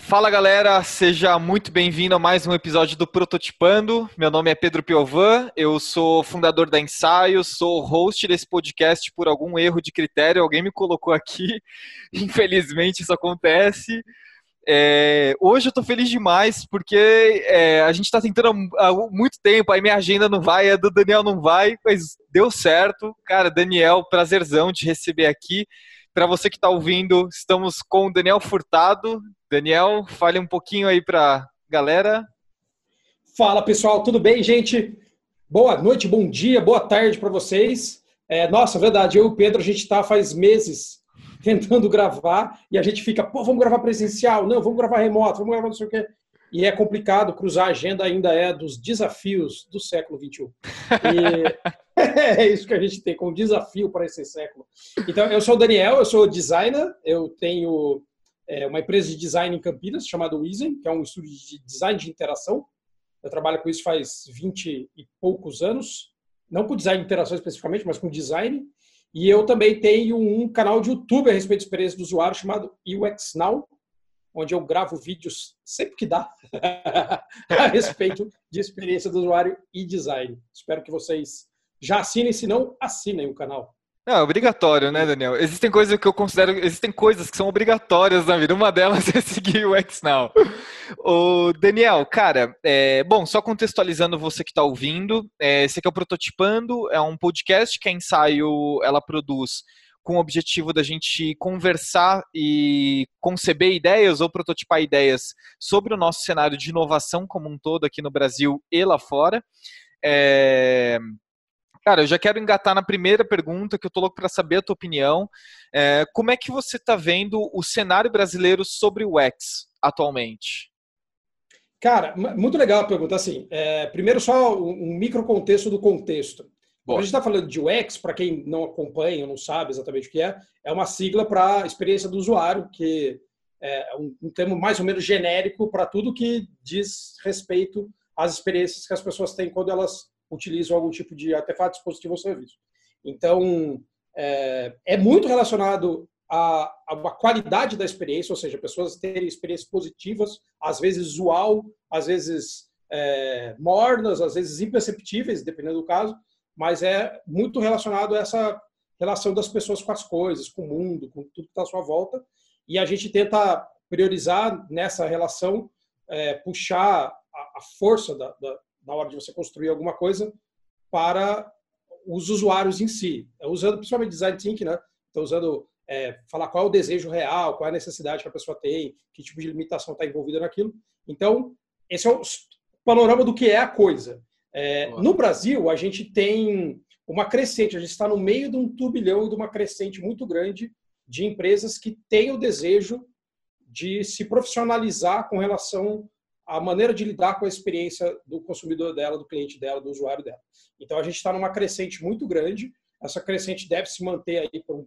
Fala galera, seja muito bem-vindo a mais um episódio do Prototipando. Meu nome é Pedro Piovan, eu sou fundador da Ensaio, sou host desse podcast por algum erro de critério, alguém me colocou aqui, infelizmente isso acontece. É, hoje eu tô feliz demais porque é, a gente tá tentando há muito tempo, aí minha agenda não vai, a do Daniel não vai, mas deu certo. Cara, Daniel, prazerzão de receber aqui. Para você que está ouvindo, estamos com o Daniel Furtado. Daniel, fale um pouquinho aí para galera. Fala pessoal, tudo bem, gente? Boa noite, bom dia, boa tarde para vocês. É, nossa, verdade, eu e o Pedro, a gente está faz meses tentando gravar e a gente fica, pô, vamos gravar presencial, não, vamos gravar remoto, vamos gravar não sei o quê. E é complicado, cruzar a agenda ainda é dos desafios do século XXI. E é isso que a gente tem como desafio para esse século. Então, eu sou o Daniel, eu sou designer, eu tenho é, uma empresa de design em Campinas chamada Wizen, que é um estúdio de design de interação. Eu trabalho com isso faz 20 e poucos anos, não com design de interação especificamente, mas com design. E eu também tenho um canal de YouTube a respeito da experiência do usuário chamado UX Now, onde eu gravo vídeos sempre que dá a respeito de experiência do usuário e design. Espero que vocês já assinem, se não, assinem o canal. É obrigatório, né, Daniel? Existem coisas que eu considero, existem coisas que são obrigatórias na vida. Uma delas é seguir o XNow. O Daniel, cara, é, bom, só contextualizando você que está ouvindo, é, esse aqui é o Prototipando, é um podcast que a Ensaio ela produz com o objetivo da gente conversar e conceber ideias ou prototipar ideias sobre o nosso cenário de inovação como um todo aqui no Brasil e lá fora. É, Cara, eu já quero engatar na primeira pergunta, que eu tô louco para saber a tua opinião. É, como é que você está vendo o cenário brasileiro sobre o X atualmente? Cara, muito legal a pergunta. Assim, é, primeiro só um micro contexto do contexto. Quando a gente está falando de UX, para quem não acompanha, não sabe exatamente o que é, é uma sigla para experiência do usuário, que é um, um termo mais ou menos genérico para tudo que diz respeito às experiências que as pessoas têm quando elas utilizam algum tipo de artefato, dispositivo ou serviço. Então, é, é muito relacionado à, à, qualidade da experiência, ou seja, pessoas terem experiências positivas, às vezes usual, às vezes é, mornas, às vezes imperceptíveis, dependendo do caso, mas é muito relacionado a essa relação das pessoas com as coisas, com o mundo, com tudo que está à sua volta, e a gente tenta priorizar nessa relação, é, puxar a, a força da, da, na hora de você construir alguma coisa para os usuários em si. É usando principalmente design thinking, né? Então, usando é, falar qual é o desejo real, qual é a necessidade que a pessoa tem, que tipo de limitação está envolvida naquilo. Então, esse é o panorama do que é a coisa. É, no Brasil, a gente tem uma crescente, a gente está no meio de um turbilhão de uma crescente muito grande de empresas que têm o desejo de se profissionalizar com relação a maneira de lidar com a experiência do consumidor dela, do cliente dela, do usuário dela. Então a gente está numa crescente muito grande. Essa crescente deve se manter aí por um,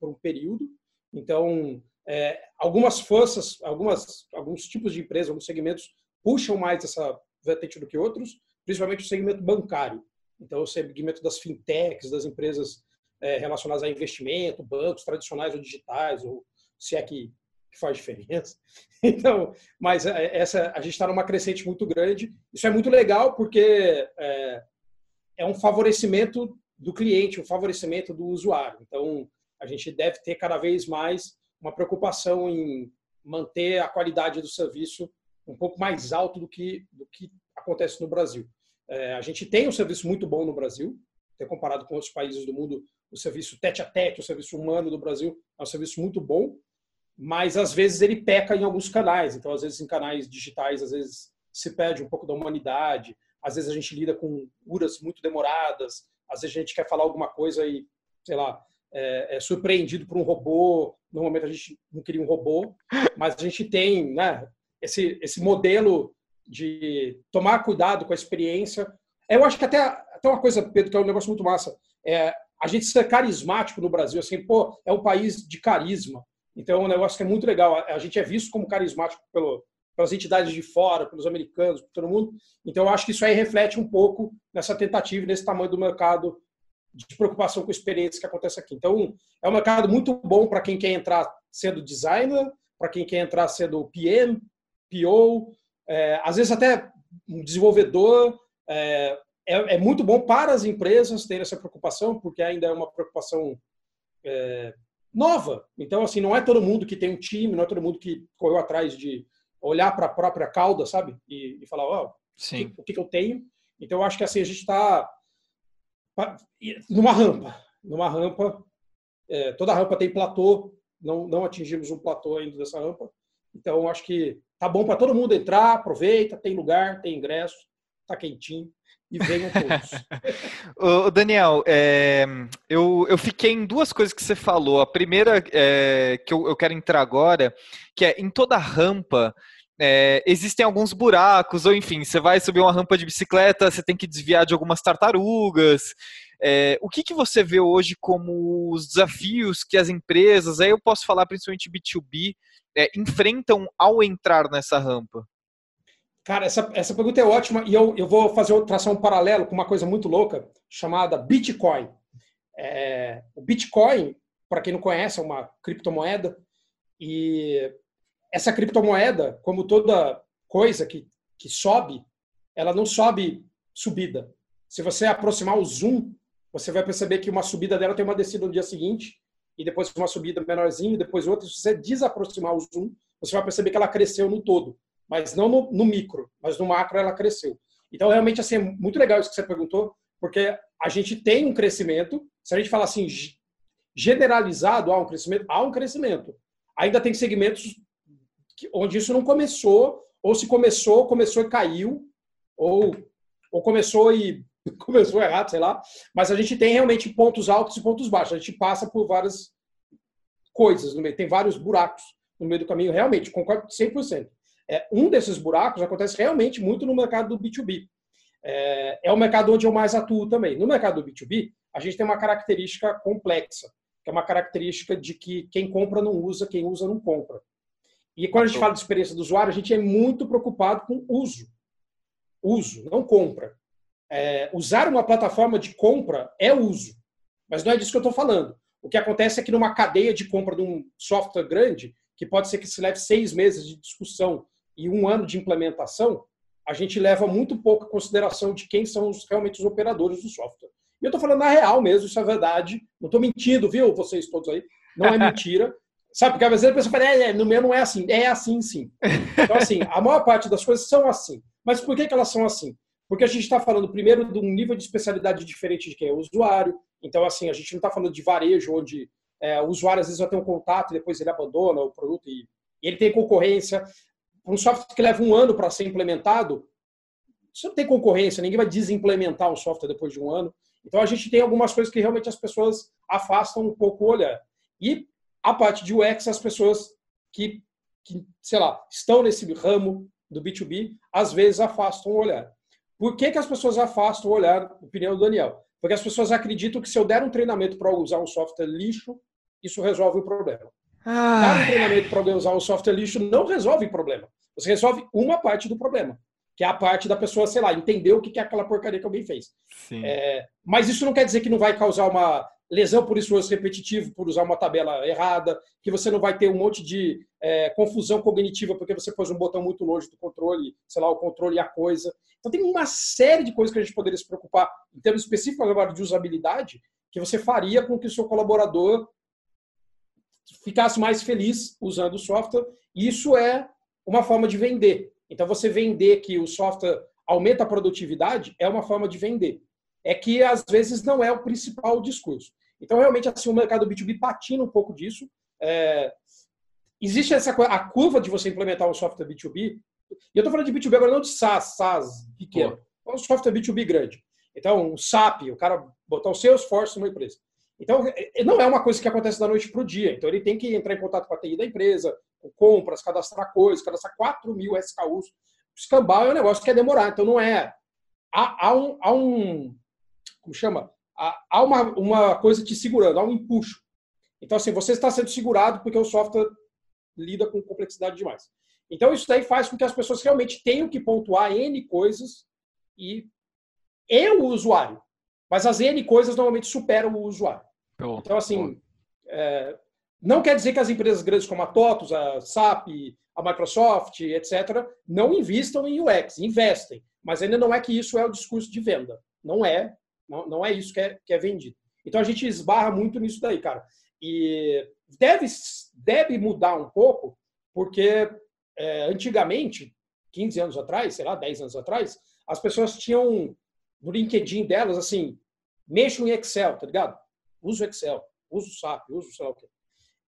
por um período. Então é, algumas forças, algumas, alguns tipos de empresas, alguns segmentos puxam mais essa vertente do que outros, principalmente o segmento bancário. Então o segmento das fintechs, das empresas é, relacionadas a investimento, bancos tradicionais ou digitais, ou se é que que faz diferença. Então, mas é, essa a gente está numa crescente muito grande. Isso é muito legal porque é, é um favorecimento do cliente, um favorecimento do usuário. Então, a gente deve ter cada vez mais uma preocupação em manter a qualidade do serviço um pouco mais alto do que do que acontece no Brasil. É, a gente tem um serviço muito bom no Brasil, até comparado com outros países do mundo, o serviço tete a tete, o serviço humano do Brasil é um serviço muito bom mas às vezes ele peca em alguns canais. Então, às vezes em canais digitais, às vezes se perde um pouco da humanidade. Às vezes a gente lida com uras muito demoradas. Às vezes a gente quer falar alguma coisa e, sei lá, é, é surpreendido por um robô. Normalmente a gente não queria um robô, mas a gente tem, né? Esse esse modelo de tomar cuidado com a experiência. Eu acho que até, até uma coisa, Pedro, que é um negócio muito massa, é a gente ser carismático no Brasil, assim, pô, é um país de carisma. Então é um negócio que é muito legal. A gente é visto como carismático pelo, pelas entidades de fora, pelos americanos, por todo mundo. Então eu acho que isso aí reflete um pouco nessa tentativa, nesse tamanho do mercado de preocupação com a experiência que acontece aqui. Então é um mercado muito bom para quem quer entrar sendo designer, para quem quer entrar sendo PM, PO, é, às vezes até um desenvolvedor. É, é, é, muito bom para as empresas terem essa preocupação, porque ainda é uma preocupação é, nova. Então, assim, não é todo mundo que tem um time, não é todo mundo que correu atrás de olhar para a própria cauda, sabe? E, e falar, ó, oh, o, o que, que eu tenho? Então, eu acho que assim, a gente está numa rampa. Numa rampa, é, toda rampa tem platô, não, não atingimos um platô ainda dessa rampa. Então, acho que tá bom para todo mundo entrar, aproveita, tem lugar, tem ingresso, tá quentinho e venham todos. Ô, Daniel, é, eu, eu fiquei em duas coisas que você falou. A primeira é, que eu, eu quero entrar agora, que é em toda rampa. É, existem alguns buracos, ou enfim, você vai subir uma rampa de bicicleta, você tem que desviar de algumas tartarugas. É, o que, que você vê hoje como os desafios que as empresas, aí eu posso falar principalmente B2B, é, enfrentam ao entrar nessa rampa? Cara, essa, essa pergunta é ótima e eu, eu vou fazer traçar um paralelo com uma coisa muito louca chamada Bitcoin. É, o Bitcoin, para quem não conhece, é uma criptomoeda e essa criptomoeda, como toda coisa que, que sobe, ela não sobe subida. Se você aproximar o zoom, você vai perceber que uma subida dela tem uma descida no dia seguinte e depois uma subida menorzinha, e depois outra. Se você desaproximar o zoom, você vai perceber que ela cresceu no todo mas não no, no, micro, mas no macro ela cresceu. Então, realmente, assim, é muito legal isso que você perguntou, porque a gente tem um crescimento, se a gente falar assim, generalizado, há um crescimento, há um crescimento. Ainda tem segmentos onde isso não começou, ou se começou, começou e caiu, ou, ou começou e começou errado, sei lá. Mas a gente tem realmente pontos altos e pontos baixos. A gente passa por várias coisas no meio, tem vários buracos no meio do caminho, realmente, concordo 100%. É, um desses buracos acontece realmente muito no mercado do B2B. É, é o mercado onde eu mais atuo também. No mercado do B2B, a gente tem uma característica complexa, que é uma característica de que quem compra não usa, quem usa não compra. E quando a gente fala de experiência do usuário, a gente é muito preocupado com uso. Uso, não compra. É, usar uma plataforma de compra é uso, mas não é disso que eu estou falando. O que acontece é que numa cadeia de compra de um software grande, que pode ser que se leve seis meses de discussão e um ano de implementação, a gente leva muito pouca consideração de quem são os, realmente os operadores do software. E eu estou falando na real mesmo, isso é verdade. Não estou mentindo, viu, vocês todos aí? Não é mentira. Sabe, porque às vezes a pessoa fala, é, é, no meu não é assim. É assim, sim. Então, assim, a maior parte das coisas são assim. Mas por que, que elas são assim? Porque a gente está falando, primeiro, de um nível de especialidade diferente de quem é o usuário. Então, assim, a gente não está falando de varejo, onde é, o usuário às vezes vai ter um contato e depois ele abandona o produto e, e ele tem concorrência um software que leva um ano para ser implementado, você não tem concorrência, ninguém vai desimplementar o software depois de um ano. Então a gente tem algumas coisas que realmente as pessoas afastam um pouco o olhar. E a parte de UX, as pessoas que, que sei lá, estão nesse ramo do B2B, às vezes afastam o olhar. Por que, que as pessoas afastam o olhar, opinião do Daniel? Porque as pessoas acreditam que se eu der um treinamento para usar um software lixo, isso resolve o problema. Dar um treinamento para alguém usar um software lixo não resolve o problema. Você resolve uma parte do problema, que é a parte da pessoa, sei lá, entender o que é aquela porcaria que alguém fez. É, mas isso não quer dizer que não vai causar uma lesão por esforço repetitivo, por usar uma tabela errada, que você não vai ter um monte de é, confusão cognitiva porque você pôs um botão muito longe do controle, sei lá, o controle e a coisa. Então tem uma série de coisas que a gente poderia se preocupar em termos específicos agora de usabilidade, que você faria com que o seu colaborador ficasse mais feliz usando o software. Isso é uma forma de vender. Então, você vender que o software aumenta a produtividade é uma forma de vender. É que, às vezes, não é o principal discurso. Então, realmente, assim, o mercado B2B patina um pouco disso. É... Existe essa a curva de você implementar um software B2B. E eu estou falando de B2B agora, não de SaaS, SaaS pequeno. É um software B2B grande. Então, um SAP, o cara botar o Salesforce numa empresa. Então, é, é, não é uma coisa que acontece da noite para o dia. Então, ele tem que entrar em contato com a TI da empresa, compras, cadastrar coisas, cadastrar 4 mil SKUs. escambau é um negócio que quer demorar. Então não é. Há, há, um, há um. Como chama? Há, uma, uma coisa te segurando, há um empuxo. Então, assim, você está sendo segurado porque o software lida com complexidade demais. Então, isso daí faz com que as pessoas realmente tenham que pontuar N coisas e, e o usuário. Mas as N coisas normalmente superam o usuário. Então, assim, é, não quer dizer que as empresas grandes como a TOTUS, a SAP, a Microsoft, etc., não investam em UX, investem. Mas ainda não é que isso é o discurso de venda. Não é. Não, não é isso que é, que é vendido. Então a gente esbarra muito nisso daí, cara. E deve, deve mudar um pouco, porque é, antigamente, 15 anos atrás, sei lá, 10 anos atrás, as pessoas tinham no LinkedIn delas assim, mexam em Excel, tá ligado? Uso Excel, uso SAP, uso sei lá o quê.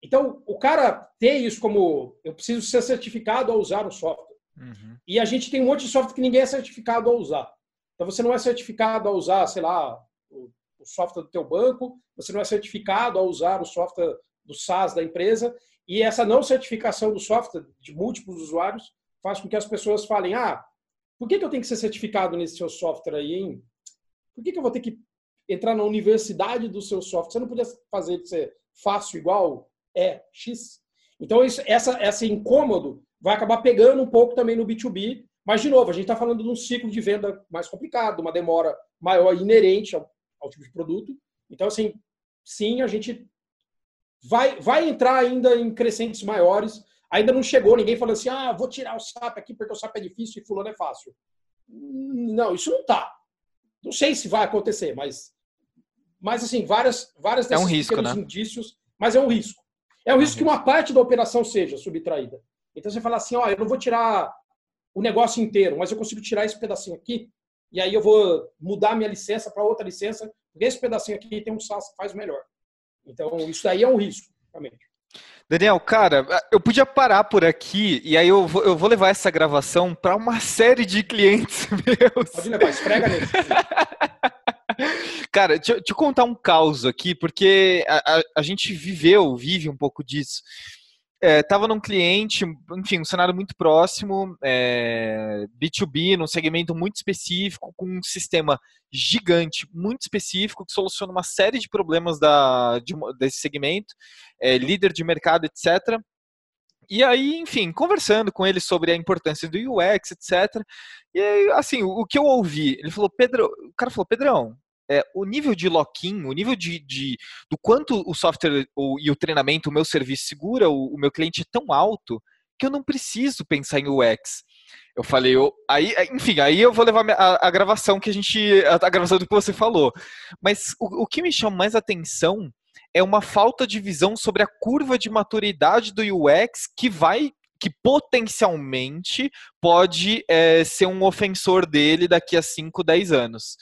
Então, o cara ter isso como eu preciso ser certificado a usar o software. Uhum. E a gente tem um monte de software que ninguém é certificado a usar. Então, você não é certificado a usar, sei lá, o, o software do teu banco, você não é certificado a usar o software do SaaS da empresa, e essa não certificação do software de múltiplos usuários faz com que as pessoas falem: ah, por que, que eu tenho que ser certificado nesse seu software aí, hein? Por que, que eu vou ter que entrar na universidade do seu software? Você não podia fazer de ser fácil igual é X. Então, isso, essa, esse incômodo vai acabar pegando um pouco também no B2B, mas, de novo, a gente está falando de um ciclo de venda mais complicado, uma demora maior inerente ao, ao tipo de produto. Então, assim, sim, a gente vai, vai entrar ainda em crescentes maiores. Ainda não chegou ninguém falando assim, ah, vou tirar o SAP aqui porque o SAP é difícil e fulano é fácil. Não, isso não está. Não sei se vai acontecer, mas, mas assim, várias, várias é um risco, né? indícios, mas é um risco. É o risco que uma parte da operação seja subtraída. Então você fala assim, ó, eu não vou tirar o negócio inteiro, mas eu consigo tirar esse pedacinho aqui, e aí eu vou mudar minha licença para outra licença, porque esse pedacinho aqui tem um SaaS que faz melhor. Então, isso daí é um risco, realmente. Daniel, cara, eu podia parar por aqui e aí eu vou, eu vou levar essa gravação para uma série de clientes meus. Pode levar, esfrega nele. Cara, deixa, deixa, eu contar um caos aqui, porque a, a, a gente viveu, vive um pouco disso. É, tava num cliente, enfim, um cenário muito próximo, é, B2B, num segmento muito específico, com um sistema gigante, muito específico, que soluciona uma série de problemas da, de, desse segmento, é, líder de mercado, etc. E aí, enfim, conversando com ele sobre a importância do UX, etc. E aí, assim, o, que eu ouvi, ele falou, Pedro, o cara falou, Pedrão, é, o nível de lock-in, o nível de, de, do quanto o software o, e o treinamento, o meu serviço segura o, o, meu cliente é tão alto que eu não preciso pensar em UX. Eu falei, eu, aí, enfim, aí eu vou levar a, a gravação que a gente, a, a, gravação do que você falou. Mas o, o que me chama mais atenção é uma falta de visão sobre a curva de maturidade do UX que vai que potencialmente pode é, ser um ofensor dele daqui a 5, 10 anos.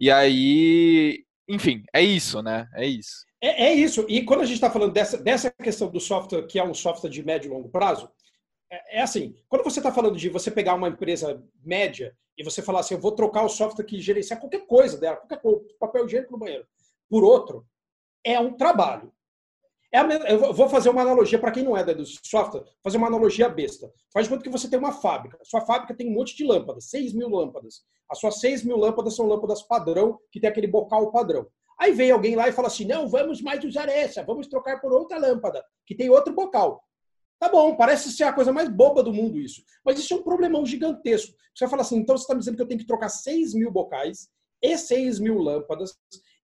E aí, enfim, é isso, né? É isso. É, é isso. E quando a gente está falando dessa, dessa questão do software, que é um software de médio e longo prazo, é, é assim: quando você está falando de você pegar uma empresa média e você falar assim, eu vou trocar o software que gerencia qualquer coisa dela, qualquer coisa, papel higiênico no banheiro, por outro, é um trabalho. É eu vou fazer uma analogia para quem não é do software, fazer uma analogia besta. Faz de conta que você tem uma fábrica. Sua fábrica tem um monte de lâmpadas, 6 mil lâmpadas. As suas 6 mil lâmpadas são lâmpadas padrão, que tem aquele bocal padrão. Aí vem alguém lá e fala assim: não, vamos mais usar essa, vamos trocar por outra lâmpada, que tem outro bocal. Tá bom, parece ser a coisa mais boba do mundo isso. Mas isso é um problemão gigantesco. Você vai falar assim: então você está me dizendo que eu tenho que trocar 6 mil bocais e 6 mil lâmpadas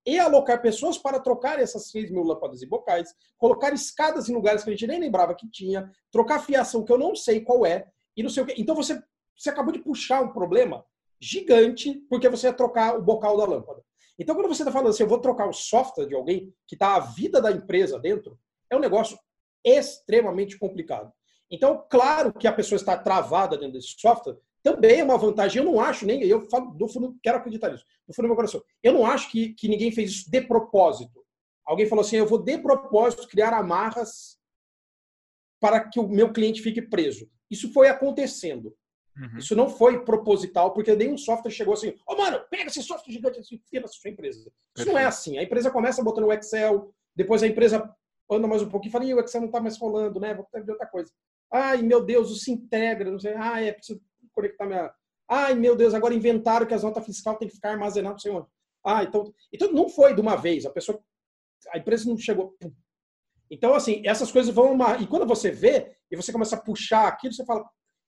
e alocar pessoas para trocar essas 6 mil lâmpadas e bocais, colocar escadas em lugares que a gente nem lembrava que tinha, trocar fiação que eu não sei qual é, e não sei o quê. Então você, você acabou de puxar um problema gigante porque você ia trocar o bocal da lâmpada. Então, quando você está falando assim, eu vou trocar o software de alguém que está a vida da empresa dentro, é um negócio extremamente complicado. Então, claro que a pessoa está travada dentro desse software, também é uma vantagem. Eu não acho, nem eu falo do fundo, quero acreditar nisso, do fundo do meu coração. Eu não acho que, que ninguém fez isso de propósito. Alguém falou assim: eu vou de propósito criar amarras para que o meu cliente fique preso. Isso foi acontecendo. Uhum. Isso não foi proposital, porque nenhum software chegou assim: ô oh, mano, pega esse software gigante e enfia na sua empresa. Isso Perfeito. não é assim. A empresa começa botando o Excel, depois a empresa anda mais um pouquinho e fala: o Excel não está mais rolando, né? Vou ter outra coisa. Ai, meu Deus, isso se integra, não sei. Ah, é preciso conectar minha. Ai, meu Deus, agora inventaram que as notas fiscais têm que ficar armazenadas, não sei onde. Ah, então. Então não foi de uma vez. A pessoa. A empresa não chegou. Então, assim, essas coisas vão. Uma... E quando você vê e você começa a puxar aquilo, você fala: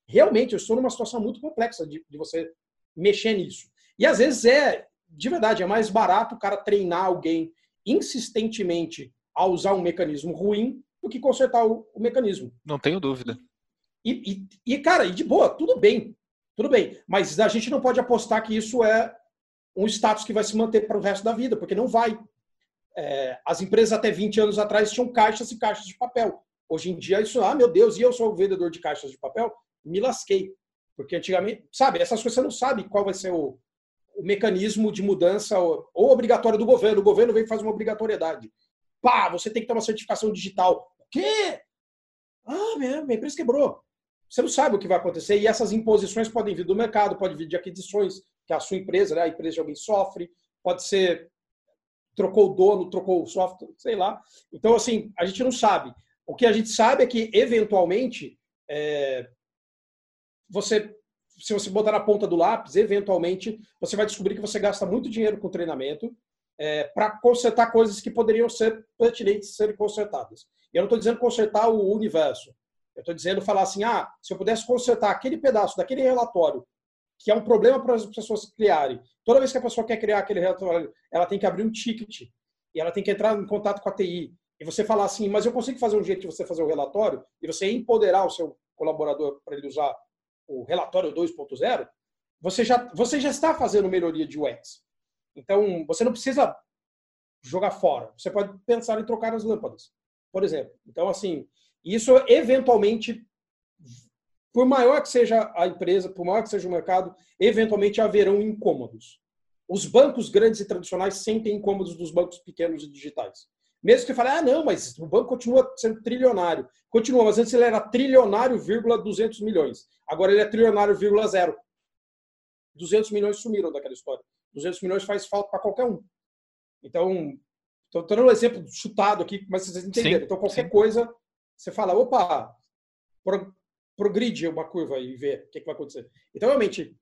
realmente, eu estou numa situação muito complexa de, de você mexer nisso. E às vezes é, de verdade, é mais barato o cara treinar alguém insistentemente a usar um mecanismo ruim do que consertar o, o mecanismo. Não tenho dúvida. E, e, e, cara, e de boa, tudo bem. Tudo bem. Mas a gente não pode apostar que isso é um status que vai se manter para o resto da vida, porque não vai. É, as empresas até 20 anos atrás tinham caixas e caixas de papel. Hoje em dia, isso, ah, meu Deus, e eu sou o vendedor de caixas de papel? Me lasquei. Porque antigamente, sabe, essas coisas você não sabe qual vai ser o, o mecanismo de mudança ou, ou obrigatório do governo. O governo vem e faz uma obrigatoriedade. Pá, você tem que ter uma certificação digital. O quê? Ah, minha, minha empresa quebrou. Você não sabe o que vai acontecer. E essas imposições podem vir do mercado, pode vir de aquisições, que a sua empresa, né, a empresa de alguém sofre, pode ser trocou o dono, trocou o software, sei lá. Então, assim, a gente não sabe. O que a gente sabe é que, eventualmente, é, você, se você botar na ponta do lápis, eventualmente, você vai descobrir que você gasta muito dinheiro com treinamento é, para consertar coisas que poderiam ser pertinentes serem consertadas. E eu não estou dizendo consertar o universo. Eu estou dizendo falar assim, ah, se eu pudesse consertar aquele pedaço daquele relatório que é um problema para as pessoas criarem. Toda vez que a pessoa quer criar aquele relatório, ela tem que abrir um ticket e ela tem que entrar em contato com a TI. E você falar assim, mas eu consigo fazer um jeito de você fazer o um relatório e você empoderar o seu colaborador para ele usar o relatório 2.0, você já, você já está fazendo melhoria de UX. Então, você não precisa jogar fora. Você pode pensar em trocar as lâmpadas, por exemplo. Então, assim, isso eventualmente por maior que seja a empresa, por maior que seja o mercado, eventualmente haverão incômodos. Os bancos grandes e tradicionais sentem incômodos dos bancos pequenos e digitais. Mesmo que fale, ah, não, mas o banco continua sendo trilionário. Continua, mas antes ele era trilionário, vírgula 200 milhões. Agora ele é trilionário, vírgula zero. 200 milhões sumiram daquela história. 200 milhões faz falta para qualquer um. Então, estou dando um exemplo chutado aqui, mas vocês entenderam. Sim, então, qualquer sim. coisa, você fala, opa, progride uma curva e ver o que, que vai acontecer. Então, realmente,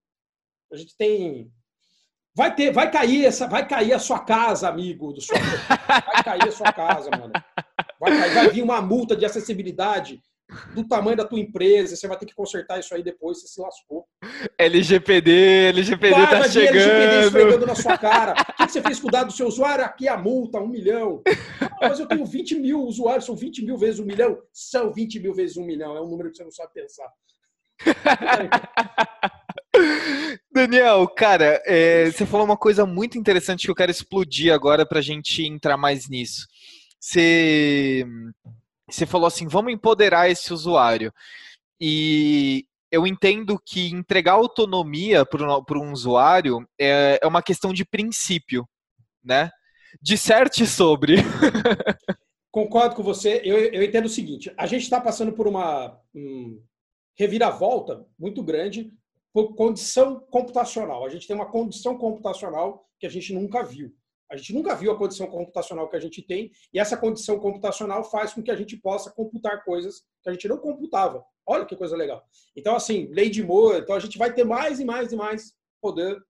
a gente tem Vai ter, vai cair essa, vai cair a sua casa, amigo do sua, vai cair a sua casa, mano. Vai, cair, vai vir uma multa de acessibilidade do tamanho da tua empresa, você vai ter que consertar isso aí depois, você se lascou. LGPD, LGPD tá chegando. LGPD esfregando na sua cara. O que você fez com o dado do seu usuário? Aqui a multa, um milhão. Ah, mas eu tenho 20 mil usuários, são 20 mil vezes um milhão? São 20 mil vezes um milhão, é um número que você não sabe pensar. Daniel, cara, é, você falou uma coisa muito interessante que eu quero explodir agora para a gente entrar mais nisso. Você você falou assim, vamos empoderar esse usuário. E eu entendo que entregar autonomia para um usuário é, é uma questão de princípio, né? Disserte sobre. Concordo com você. Eu, eu entendo o seguinte: a gente está passando por uma um, reviravolta muito grande por condição computacional. A gente tem uma condição computacional que a gente nunca viu. A gente nunca viu a condição computacional que a gente tem, e essa condição computacional faz com que a gente possa computar coisas que a gente não computava. Olha que coisa legal. Então, assim, lei de Moore, então a gente vai ter mais e mais e mais poder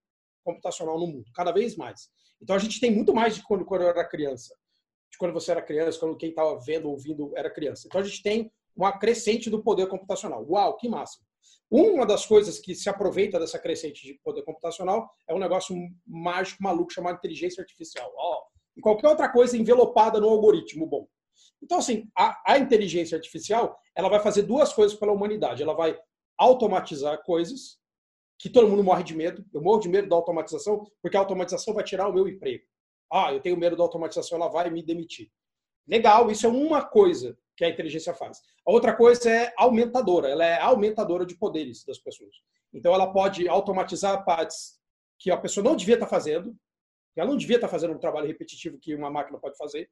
computacional no mundo, cada vez mais. Então a gente tem muito mais de quando, quando eu era criança, de quando você era criança, quando quem estava vendo, ouvindo era criança. Então a gente tem uma crescente do poder computacional. Uau, que máximo! Uma das coisas que se aproveita dessa crescente de poder computacional é um negócio mágico, maluco, chamado inteligência artificial. Oh, e qualquer outra coisa envelopada no algoritmo bom. Então, assim, a, a, inteligência artificial ela vai fazer duas coisas pela humanidade. Ela vai automatizar coisas que todo mundo morre de medo. Eu morro de medo da automatização porque a automatização vai tirar o meu emprego. Ah, eu tenho medo da automatização, ela vai me demitir. Legal, isso é uma coisa que a inteligência faz. A outra coisa é aumentadora, ela é aumentadora de poderes das pessoas. Então ela pode automatizar partes que a pessoa não devia estar fazendo, ela não devia estar fazendo um trabalho repetitivo que uma máquina pode fazer.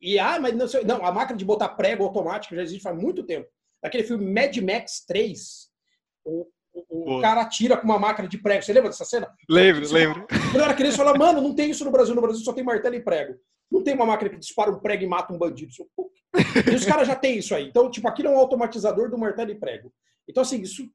E ah, mas não, não a máquina de botar prego automático já existe faz muito tempo. Naquele filme Mad Max 3, o, o, o cara atira com uma máquina de prego. Você lembra dessa cena? Lembro, lembro. Quando eu era criança, eu falava, mano, não tem isso no Brasil. No Brasil só tem martelo e prego. Não tem uma máquina que dispara um prego e mata um bandido. E os caras já têm isso aí. Então, tipo, aquilo é um automatizador do martelo e prego. Então, assim, isso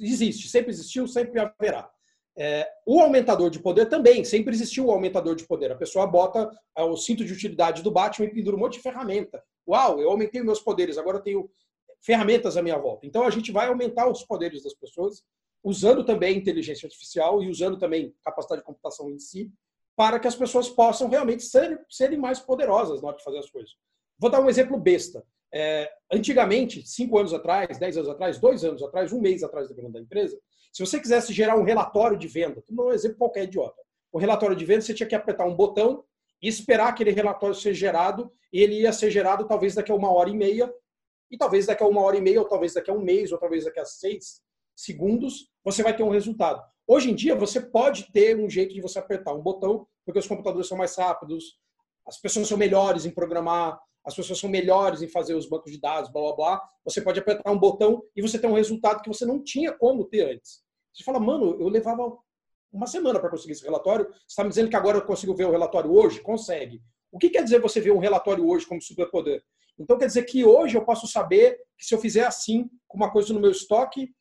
existe, sempre existiu, sempre haverá. É, o aumentador de poder também, sempre existiu o aumentador de poder. A pessoa bota é, o cinto de utilidade do Batman e pendura um monte de ferramenta. Uau, eu aumentei meus poderes, agora eu tenho ferramentas à minha volta. Então a gente vai aumentar os poderes das pessoas, usando também inteligência artificial e usando também capacidade de computação em si, para que as pessoas possam realmente ser, serem mais poderosas na hora de fazer as coisas. Vou dar um exemplo besta. É, antigamente, cinco anos atrás, dez anos atrás, dois anos atrás, um mês atrás, dependendo da empresa, se você quisesse gerar um relatório de venda, dar um exemplo qualquer idiota. O relatório de venda, você tinha que apertar um botão e esperar aquele relatório ser gerado, e ele ia ser gerado talvez daqui a uma hora e meia, e talvez daqui a uma hora e meia, ou talvez daqui a um mês, ou talvez daqui a seis segundos, você vai ter um resultado. Hoje em dia, você pode ter um jeito de você apertar um botão, porque os computadores são mais rápidos, as pessoas são melhores em programar, as pessoas são melhores em fazer os bancos de dados, blá blá blá. Você pode apertar um botão e você tem um resultado que você não tinha como ter antes. Você fala, mano, eu levava uma semana para conseguir esse relatório. Você está me dizendo que agora eu consigo ver o relatório hoje? Consegue. O que quer dizer você ver um relatório hoje como superpoder? Então quer dizer que hoje eu posso saber que se eu fizer assim com uma coisa no meu estoque,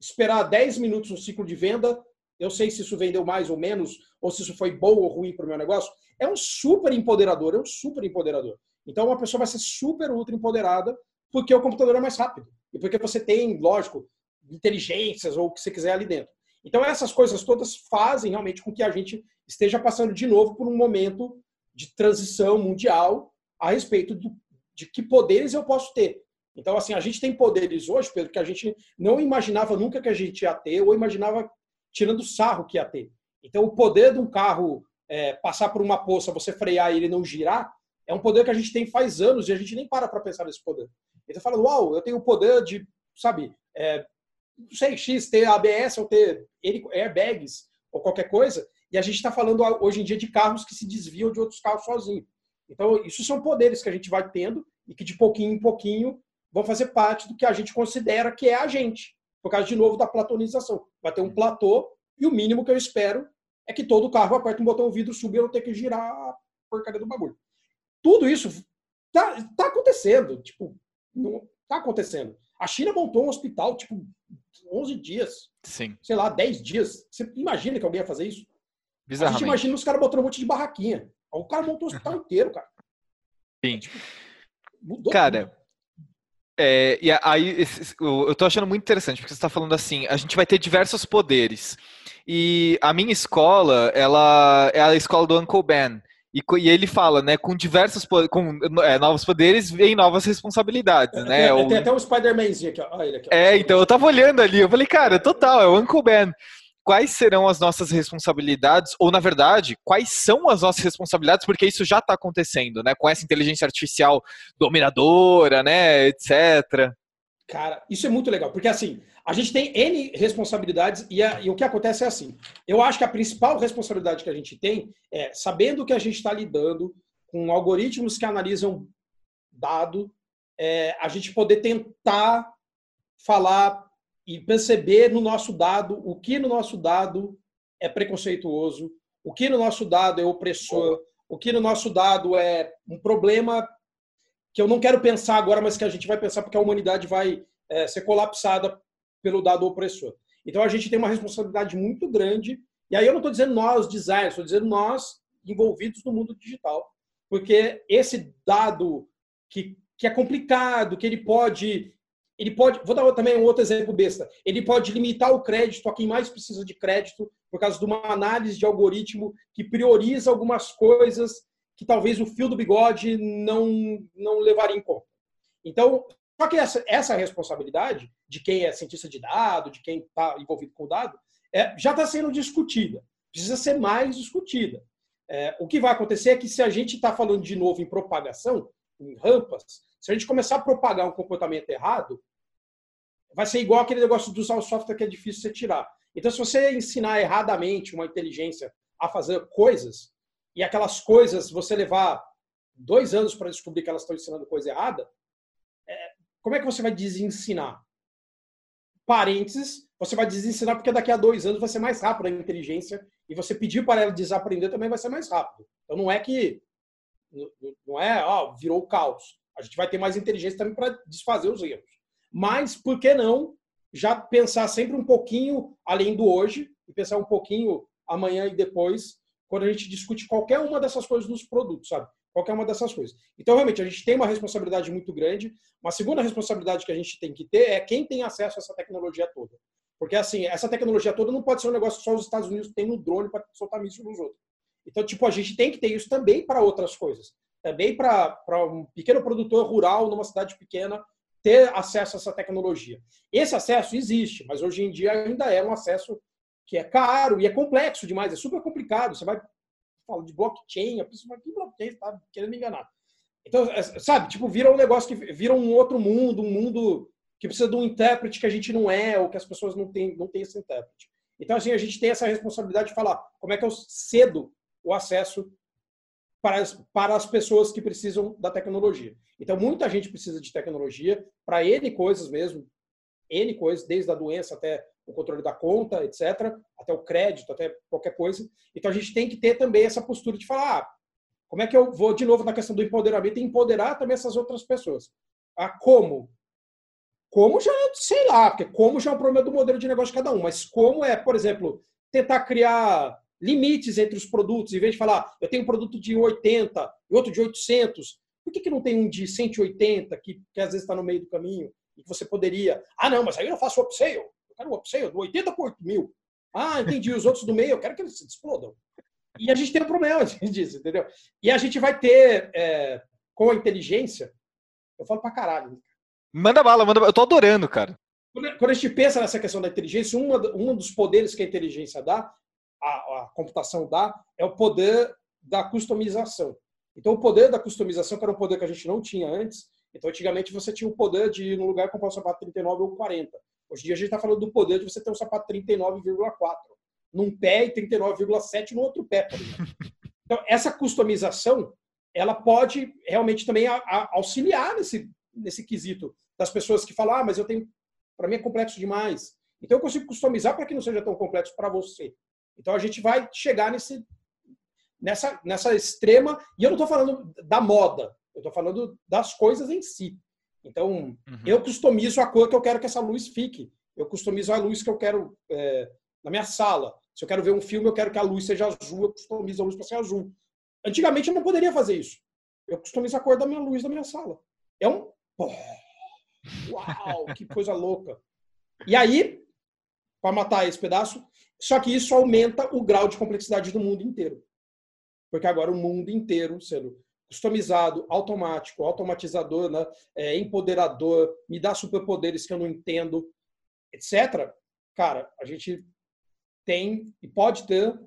esperar 10 minutos no ciclo de venda, eu sei se isso vendeu mais ou menos, ou se isso foi bom ou ruim para o meu negócio. É um super empoderador, é um super empoderador. Então, uma pessoa vai ser super ultra empoderada porque o computador é mais rápido. E porque você tem, lógico, inteligências ou o que você quiser ali dentro. Então, essas coisas todas fazem realmente com que a gente esteja passando de novo por um momento de transição mundial a respeito do, de que poderes eu posso ter. Então, assim, a gente tem poderes hoje, Pedro, que a gente não imaginava nunca que a gente ia ter, ou imaginava tirando sarro que ia ter. Então, o poder de um carro é, passar por uma poça, você frear e ele não girar, é um poder que a gente tem faz anos e a gente nem para para pensar nesse poder. Ele fala, uau, eu tenho o poder de, sabe, é, não sei, X, ter ABS ou ter airbags ou qualquer coisa, e a gente está falando hoje em dia de carros que se desviam de outros carros sozinhos. Então, isso são poderes que a gente vai tendo e que de pouquinho em pouquinho vão fazer parte do que a gente considera que é a gente. Por causa, de novo, da platonização. Vai ter um platô e o mínimo que eu espero é que todo carro aperte um botão, o vidro suba e eu não ter que girar a porcaria do bagulho tudo isso tá, tá acontecendo. Tipo, não tá acontecendo. A China montou um hospital, tipo, 11 dias. Sim. Sei lá, 10 dias. Você imagina que alguém ia fazer isso? A gente imagina os caras botando um monte de barraquinha. O cara montou o hospital inteiro, cara. Sim. Tipo, cara, é, e aí eu tô achando muito interessante, porque você está falando assim, a gente vai ter diversos poderes. E a minha escola, ela é a escola do Uncle Ben. E, e, ele fala, né, com diversos com é, novos poderes vem novas responsabilidades, né? Tem, tem até um Spider-Manzinho aqui, ó. Ele aqui, ó. É, então eu tava olhando ali, eu falei, cara, total, é o Uncle Ben. Quais serão as nossas responsabilidades? Ou, na verdade, quais são as nossas responsabilidades? Porque isso já está acontecendo, né? Com essa inteligência artificial dominadora, né, etc. Cara, isso é muito legal, porque assim, a gente tem N responsabilidades e, a, e, o que acontece é assim. Eu acho que a principal responsabilidade que a gente tem é, sabendo que a gente está lidando com algoritmos que analisam dado, é, a gente poder tentar falar e perceber no nosso dado o que no nosso dado é preconceituoso, o que no nosso dado é opressor, o que no nosso dado é um problema que eu não quero pensar agora, mas que a gente vai pensar porque a humanidade vai é, ser colapsada pelo dado opressor. Então a gente tem uma responsabilidade muito grande. E aí eu não estou dizendo nós, designers, estou dizendo nós envolvidos no mundo digital. Porque esse dado que, que é complicado, que ele pode. Ele pode. Vou dar também um outro exemplo besta. Ele pode limitar o crédito a quem mais precisa de crédito por causa de uma análise de algoritmo que prioriza algumas coisas que talvez o fio do bigode não, não levaria em conta. Então, só que essa, essa responsabilidade de quem é cientista de dado, de quem está envolvido com o dado, é, já está sendo discutida. Precisa ser mais discutida. É, o que vai acontecer é que se a gente está falando de novo em propagação, em rampas, se a gente começar a propagar um comportamento errado, vai ser igual aquele negócio de usar o software que é difícil você tirar. Então, se você ensinar erradamente uma inteligência a fazer coisas, e aquelas coisas você levar dois anos para descobrir que elas estão ensinando coisa errada, como é que você vai desensinar? Parênteses, você vai desensinar porque daqui a dois anos vai ser mais rápido a inteligência e você pedir para ela desaprender também vai ser mais rápido. Então não é que não é, ó, virou caos. A gente vai ter mais inteligência também para desfazer os erros. Mas por que não já pensar sempre um pouquinho além do hoje e pensar um pouquinho amanhã e depois, quando a gente discute qualquer uma dessas coisas nos produtos, sabe? Qualquer uma dessas coisas. Então, realmente, a gente tem uma responsabilidade muito grande. Uma segunda responsabilidade que a gente tem que ter é quem tem acesso a essa tecnologia toda. Porque, assim, essa tecnologia toda não pode ser um negócio só os Estados Unidos têm no drone para soltar míssil nos outros. Então, tipo, a gente tem que ter isso também para outras coisas. Também para um pequeno produtor rural numa cidade pequena ter acesso a essa tecnologia. Esse acesso existe, mas hoje em dia ainda é um acesso que é caro e é complexo demais, é super complicado. Você vai falar de blockchain, a pessoa fala, que blockchain? Está querendo me enganar. Então, é, sabe, tipo, vira um negócio que vira um outro mundo, um mundo que precisa de um intérprete que a gente não é, ou que as pessoas não têm, não têm esse intérprete. Então, assim, a gente tem essa responsabilidade de falar como é que eu cedo o acesso para as, para as pessoas que precisam da tecnologia. Então, muita gente precisa de tecnologia para N coisas mesmo, N coisas, desde a doença até o controle da conta, etc., até o crédito, até qualquer coisa. Então, a gente tem que ter também essa postura de falar, ah, como é que eu vou, de novo, na questão do empoderamento, empoderar também essas outras pessoas. Ah, como? Como já, sei lá, porque como já é um problema do modelo de negócio de cada um, mas como é, por exemplo, tentar criar limites entre os produtos, em vez de falar, eu tenho um produto de 80 e outro de 800, por que, que não tem um de 180 que, que às vezes está no meio do caminho e que você poderia, ah, não, mas aí eu faço upsale, eu quero um upsale do 80 por 8 mil. Ah, entendi, os outros do meio, eu quero que eles se explodam. E a gente tem um problema disso, entendeu? E a gente vai ter, é, com a inteligência, eu falo pra caralho. Manda bala, manda bala. Eu tô adorando, cara. Quando a gente pensa nessa questão da inteligência, uma, um dos poderes que a inteligência dá a, a computação dá é o poder da customização. Então, o poder da customização, que era um poder que a gente não tinha antes, então, antigamente você tinha o poder de ir num lugar comprar um sapato 39 ou 40. Hoje em dia a gente está falando do poder de você ter um sapato 39,4 num pé e 39,7 no outro pé. Então, essa customização, ela pode realmente também auxiliar nesse, nesse quesito das pessoas que falam, ah, mas eu tenho, para mim é complexo demais. Então, eu consigo customizar para que não seja tão complexo para você. Então a gente vai chegar nesse, nessa, nessa extrema. E eu não estou falando da moda, eu estou falando das coisas em si. Então, uhum. eu customizo a cor que eu quero que essa luz fique. Eu customizo a luz que eu quero é, na minha sala. Se eu quero ver um filme, eu quero que a luz seja azul, eu customizo a luz para ser azul. Antigamente eu não poderia fazer isso. Eu customizo a cor da minha luz da minha sala. É um. Uau, que coisa louca. E aí, para matar esse pedaço, só que isso aumenta o grau de complexidade do mundo inteiro. Porque agora o mundo inteiro sendo customizado, automático, automatizador, né? é, empoderador, me dá superpoderes que eu não entendo, etc. Cara, a gente tem e pode ter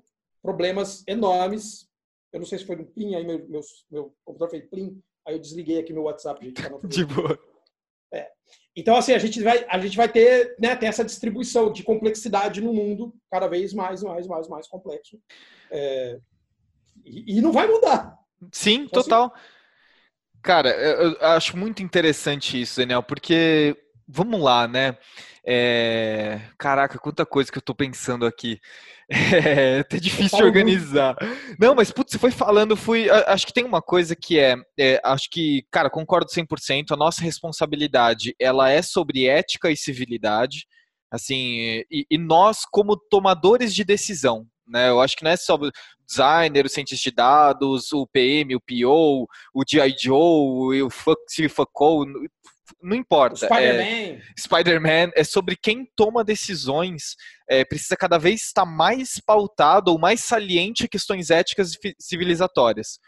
problemas enormes. Eu não sei se foi no Plim, aí meu, meu, meu computador fez Plim, aí eu desliguei aqui meu WhatsApp. Gente, de boa. É. Então, assim, a gente vai, a gente vai ter, né, ter essa distribuição de complexidade no mundo cada vez mais, mais, mais, mais complexo. É, e, e, não vai mudar. Sim, então, total. Assim, Cara, eu, eu acho muito interessante isso, Daniel, porque, vamos lá, né? É... Caraca, quanta coisa que eu tô pensando aqui. É até difícil de organizar. Não, mas putz, você foi falando, fui. Acho que tem uma coisa que é, é, Acho que, cara, concordo 100%. A nossa responsabilidade ela é sobre ética e civilidade. Assim, e, e nós, como tomadores de decisão, né? Eu acho que não é só o designer, o cientista de dados, o PM, o PO, o G.I. Joe, o fuck, fuckou, não importa. Spider-Man. É, Spider-Man é sobre quem toma decisões, é, precisa cada vez estar mais pautado ou mais saliente a questões éticas e civilizatórias.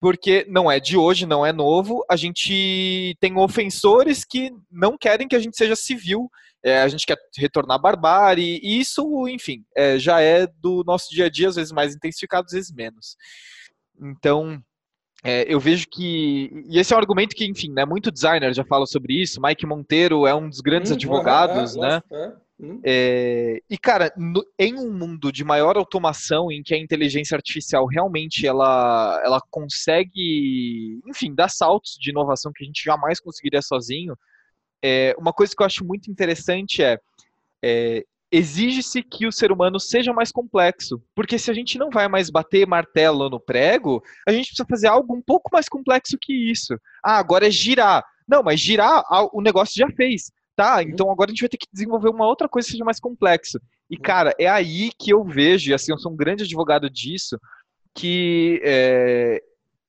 Porque não é de hoje, não é novo, a gente tem ofensores que não querem que a gente seja civil, é, a gente quer retornar à barbárie, e isso, enfim, é, já é do nosso dia a dia, às vezes mais intensificado, às vezes menos. Então, é, eu vejo que. E esse é um argumento que, enfim, né, muito designer já fala sobre isso. Mike Monteiro é um dos grandes hum, advogados, é, né? É, hum. é, e, cara, no, em um mundo de maior automação, em que a inteligência artificial realmente ela, ela consegue, enfim, dar saltos de inovação que a gente jamais conseguiria sozinho, é, uma coisa que eu acho muito interessante é, é exige-se que o ser humano seja mais complexo. Porque se a gente não vai mais bater martelo no prego, a gente precisa fazer algo um pouco mais complexo que isso. Ah, agora é girar. Não, mas girar o negócio já fez. tá, uhum. então agora a gente vai ter que desenvolver uma outra coisa que seja mais complexa. E, uhum. cara, é aí que eu vejo, e assim, eu sou um grande advogado disso, que é,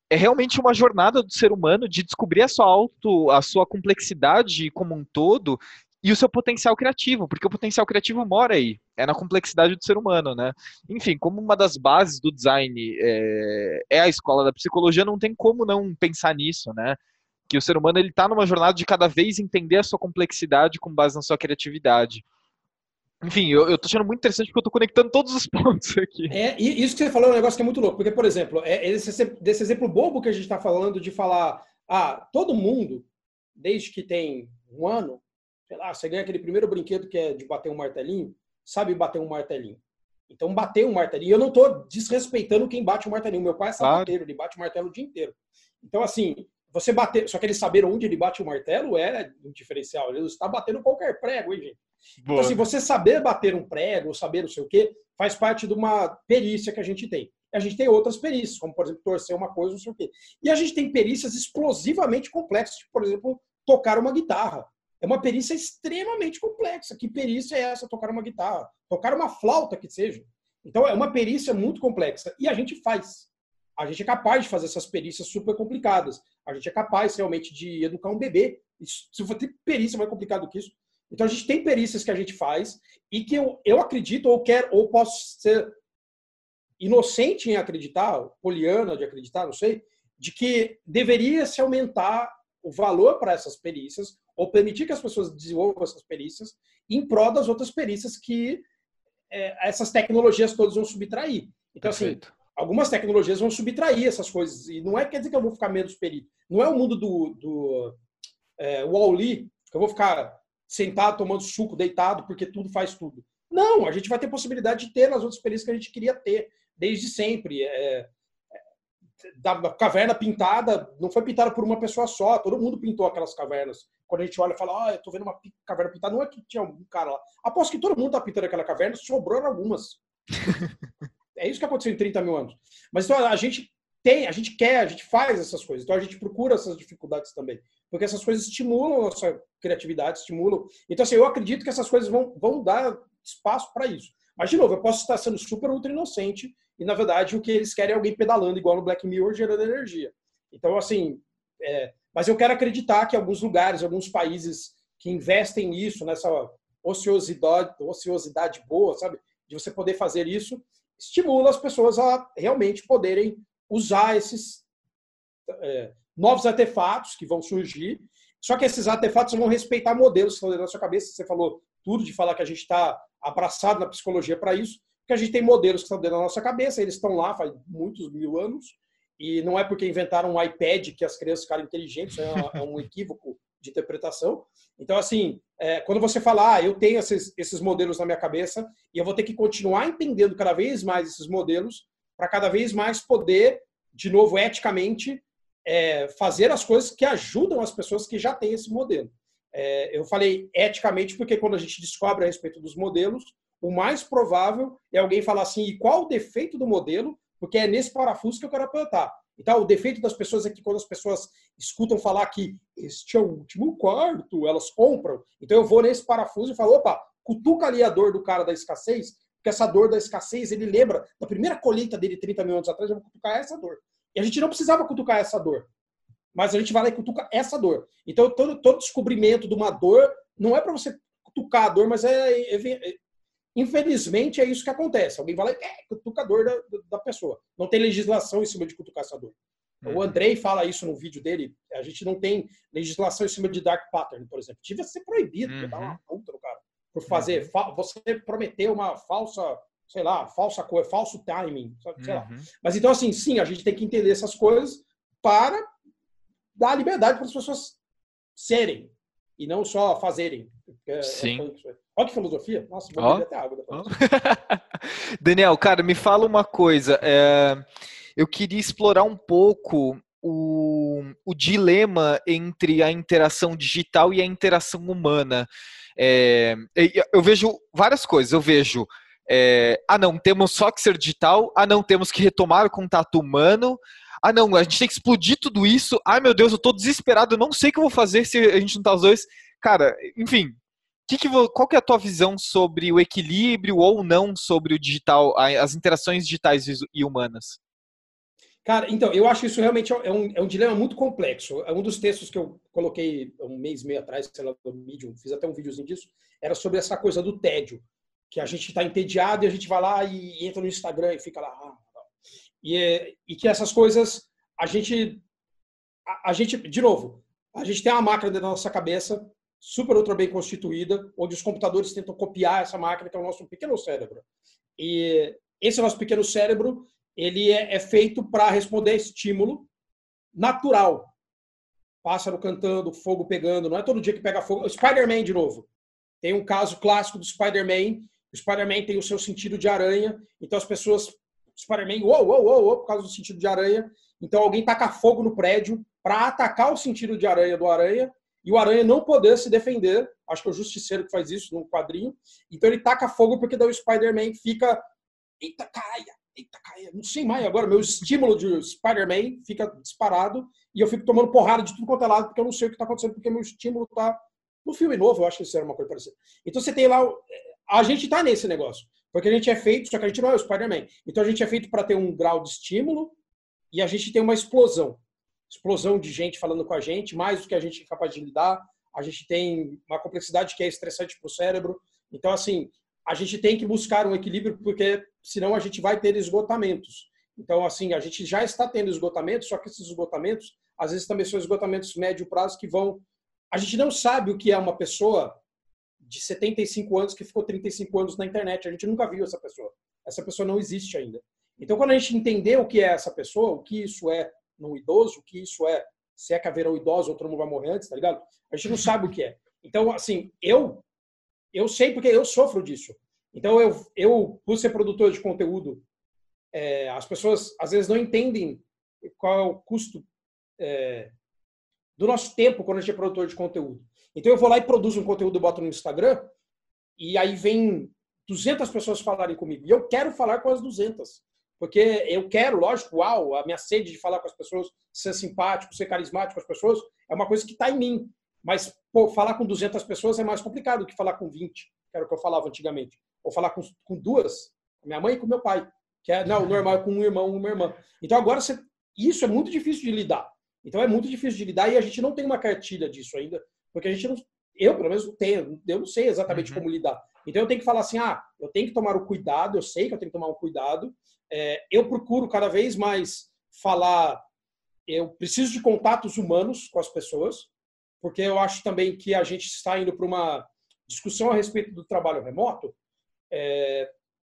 é realmente uma jornada do ser humano de descobrir a sua auto, a sua complexidade como um todo e o seu potencial criativo, porque o potencial criativo mora aí, é na complexidade do ser humano, né? Enfim, como uma das bases do design é, é a escola da psicologia, não tem como não pensar nisso, né? Que o ser humano ele está numa jornada de cada vez entender a sua complexidade com base na sua criatividade. Enfim, eu, eu tô achando muito interessante porque eu tô conectando todos os pontos aqui. É, e isso que você falou é um negócio que é muito louco, porque, por exemplo, é esse, desse exemplo bobo que a gente está falando de falar, ah, todo mundo, desde que tem um ano, sei lá, você ganha aquele primeiro brinquedo que é de bater um martelinho, sabe bater um martelinho. Então, bater um martelinho. Eu não estou desrespeitando quem bate o um martelinho. Meu pai é sapateiro, claro. ele bate o martelo o dia inteiro. Então, assim, você bater. Só que ele saber onde ele bate o martelo é um diferencial. Ele está batendo qualquer prego, hein, gente? Então, Boa. Então, assim, você saber bater um prego, saber não sei o quê, faz parte de uma perícia que a gente tem. A gente tem outras perícias, como, por exemplo, torcer uma coisa, não sei o quê. E a gente tem perícias explosivamente complexas, tipo, por exemplo, tocar uma guitarra. É uma perícia extremamente complexa. Que perícia é essa, tocar uma guitarra? Tocar uma flauta, que seja. Então, é uma perícia muito complexa. E a gente faz. A gente é capaz de fazer essas perícias super complicadas. A gente é capaz, realmente, de educar um bebê. se for ter perícia mais complicado que isso, então a gente tem perícias que a gente faz e que eu, eu acredito ou quero ou posso ser inocente em acreditar, poliana de acreditar, não sei, de que deveria se aumentar o valor para essas perícias ou permitir que as pessoas desenvolvam essas perícias em prol das outras perícias que é, essas tecnologias todas vão subtrair. Então, assim, Perfeito. assim, algumas tecnologias vão subtrair essas coisas. E não é quer dizer que eu vou ficar menos perito. Não é o mundo do, do é, Wall-E, que eu vou ficar sentado tomando suco, deitado, porque tudo faz tudo. Não, a gente vai ter possibilidade de ter nas outras perícias que a gente queria ter, desde sempre. É, é, da caverna pintada, não foi pintada por uma pessoa só, todo mundo pintou aquelas cavernas. Quando a gente olha e fala, ah, eu tô vendo uma caverna pintada, não é que tinha um cara lá. Aposto que todo mundo tá pintando aquela caverna, sobrou algumas. é isso que aconteceu em 30 mil anos. Mas então a gente tem, a gente quer, a gente faz essas coisas, então a gente procura essas dificuldades também porque essas coisas estimulam a nossa criatividade, estimulam. Então, assim, eu acredito que essas coisas vão, vão dar espaço para isso. Mas, de novo, eu posso estar sendo super ultra inocente e, na verdade, o que eles querem é alguém pedalando igual no Black Mirror, gerando energia. Então, assim, é, mas eu quero acreditar que alguns lugares, alguns países que investem nisso, nessa ociosidade, ociosidade boa, sabe? De você poder fazer isso, estimula as pessoas a realmente poderem usar esses é, novos artefatos que vão surgir. Só que esses artefatos vão respeitar modelos que estão dentro da sua cabeça. Você falou tudo de falar que a gente está abraçado na psicologia para isso, porque a gente tem modelos que estão dentro da nossa cabeça, eles estão lá faz muitos mil anos, e não é porque inventaram um iPad que as crianças ficaram inteligentes, é, um equívoco de interpretação. Então, assim, é, quando você fala, ah, eu tenho esses, esses modelos na minha cabeça e eu vou ter que continuar entendendo cada vez mais esses modelos para cada vez mais poder, de novo, eticamente, é, fazer as coisas que ajudam as pessoas que já têm esse modelo. É, eu falei eticamente porque quando a gente descobre a respeito dos modelos, o mais provável é alguém falar assim, e qual o defeito do modelo? Porque é nesse parafuso que eu quero apertar. Então, o defeito das pessoas é que quando as pessoas escutam falar que este é o último quarto, elas compram. Então, eu vou nesse parafuso e falo, opa, cutuca ali a dor do cara da escassez, porque essa dor da escassez, ele lembra da primeira colheita dele 30 mil anos atrás, eu vou cutucar essa dor. E a gente não precisava cutucar essa dor. Mas a gente vai lá e cutuca essa dor. Então, todo, todo descobrimento de uma dor não é para você cutucar a dor, mas é, é, é, Infelizmente, é isso que acontece. Alguém vai lá e é, cutuca a dor da, da pessoa. Não tem legislação em cima de cutucar essa dor. Uhum. O Andrei fala isso no vídeo dele. A gente não tem legislação em cima de dark pattern, por exemplo. Tive a ser proibido, uhum. dar uma puta no cara. Por fazer. Uhum. Você prometeu uma falsa sei lá, falsa cor, falso timing, sei uhum. lá. Mas então, assim, sim, a gente tem que entender essas coisas para dar liberdade para as pessoas serem e não só fazerem. É, sim. É, olha que filosofia. Nossa, vou oh. beber até água. Oh. Daniel, cara, me fala uma coisa. É, eu queria explorar um pouco o, o dilema entre a interação digital e a interação humana. É, eu vejo várias coisas. Eu vejo é, ah, não, temos só que ser digital. Ah, não, temos que retomar o contato humano. Ah, não, a gente tem que explodir tudo isso. Ai, meu Deus, eu tô desesperado, eu não sei o que eu vou fazer se a gente não tá os dois. Cara, enfim, que que, qual que é a tua visão sobre o equilíbrio ou não sobre o digital, as interações digitais e humanas? Cara, então, eu acho isso realmente é um, é um dilema muito complexo. É um dos textos que eu coloquei um mês e meio atrás, sei lá, no Medium, fiz até um videozinho disso, era sobre essa coisa do tédio, que a gente está entediado e a gente vai lá e entra no Instagram e fica lá. Ah, e, e que essas coisas, a gente, a, a gente, de novo, a gente tem uma máquina dentro da nossa cabeça super ultra bem constituída, onde os computadores tentam copiar essa máquina que é o nosso pequeno cérebro. E esse nosso pequeno cérebro, ele é, é feito para responder a estímulo natural. Pássaro cantando, fogo pegando, não é todo dia que pega fogo. Spider-Man de novo. Tem um caso clássico do Spider-Man. O Spider-Man tem o seu sentido de aranha, então as pessoas Spider-Man, uou, uou, uou, uou, por causa do sentido de aranha. Então alguém taca fogo no prédio para atacar o sentido de aranha do aranha e o Aranha não poder se defender. Acho que é o Justiceiro que faz isso no quadrinho. Então ele taca fogo porque daí o Spider-Man fica. Eita, caia! Eita, caia! Não sei mais agora. Meu estímulo de Spider-Man fica disparado e eu fico tomando porrada de tudo quanto é lado porque eu não sei o que está acontecendo, porque meu estímulo está. No filme novo, eu acho que isso era uma coisa parecida. Então você tem lá. A gente está nesse negócio. Porque a gente é feito, só que a gente não é o Spider-Man. Então a gente é feito para ter um grau de estímulo e a gente tem uma explosão explosão de gente falando com a gente, mais do que a gente é capaz de lidar. A gente tem uma complexidade que é estressante para o cérebro. Então, assim, a gente tem que buscar um equilíbrio, porque senão a gente vai ter esgotamentos. Então, assim, a gente já está tendo esgotamentos, só que esses esgotamentos, às vezes também são esgotamentos médio prazo que vão. A gente não sabe o que é uma pessoa de 75 anos que ficou 35 anos na internet. A gente nunca viu essa pessoa. Essa pessoa não existe ainda. Então, quando a gente entender o que é essa pessoa, o que isso é no idoso, o que isso é, se é um idoso, outro mundo vai morrer antes, tá ligado? A gente não sabe o que é. Então, assim, eu eu sei porque eu sofro disso. Então, eu, eu por ser produtor de conteúdo, é, as pessoas às vezes não entendem qual é o custo é, do nosso tempo quando a gente é produtor de conteúdo. Então, eu vou lá e produzo um conteúdo, boto no Instagram, e aí vem 200 pessoas falarem comigo. E eu quero falar com as 200. Porque eu quero, lógico, uau, a minha sede de falar com as pessoas, ser simpático, ser carismático com as pessoas, é uma coisa que está em mim. Mas, pô, falar com 200 pessoas é mais complicado do que falar com 20, que era o que eu falava antigamente. Ou falar com, com duas, com minha mãe e com meu pai. Que é, não, normal é com um irmão, uma irmã. Então, agora, você, isso é muito difícil de lidar. Então, é muito difícil de lidar e a gente não tem uma cartilha disso ainda, porque a gente não, eu, pelo menos, não tenho, eu não sei exatamente uhum. como lidar. Então, eu tenho que falar assim, ah, eu tenho que tomar o cuidado, eu sei que eu tenho que tomar um cuidado, é, eu procuro cada vez mais falar. Eu preciso de contatos humanos com as pessoas, porque eu acho também que a gente está indo para uma discussão a respeito do trabalho remoto, é,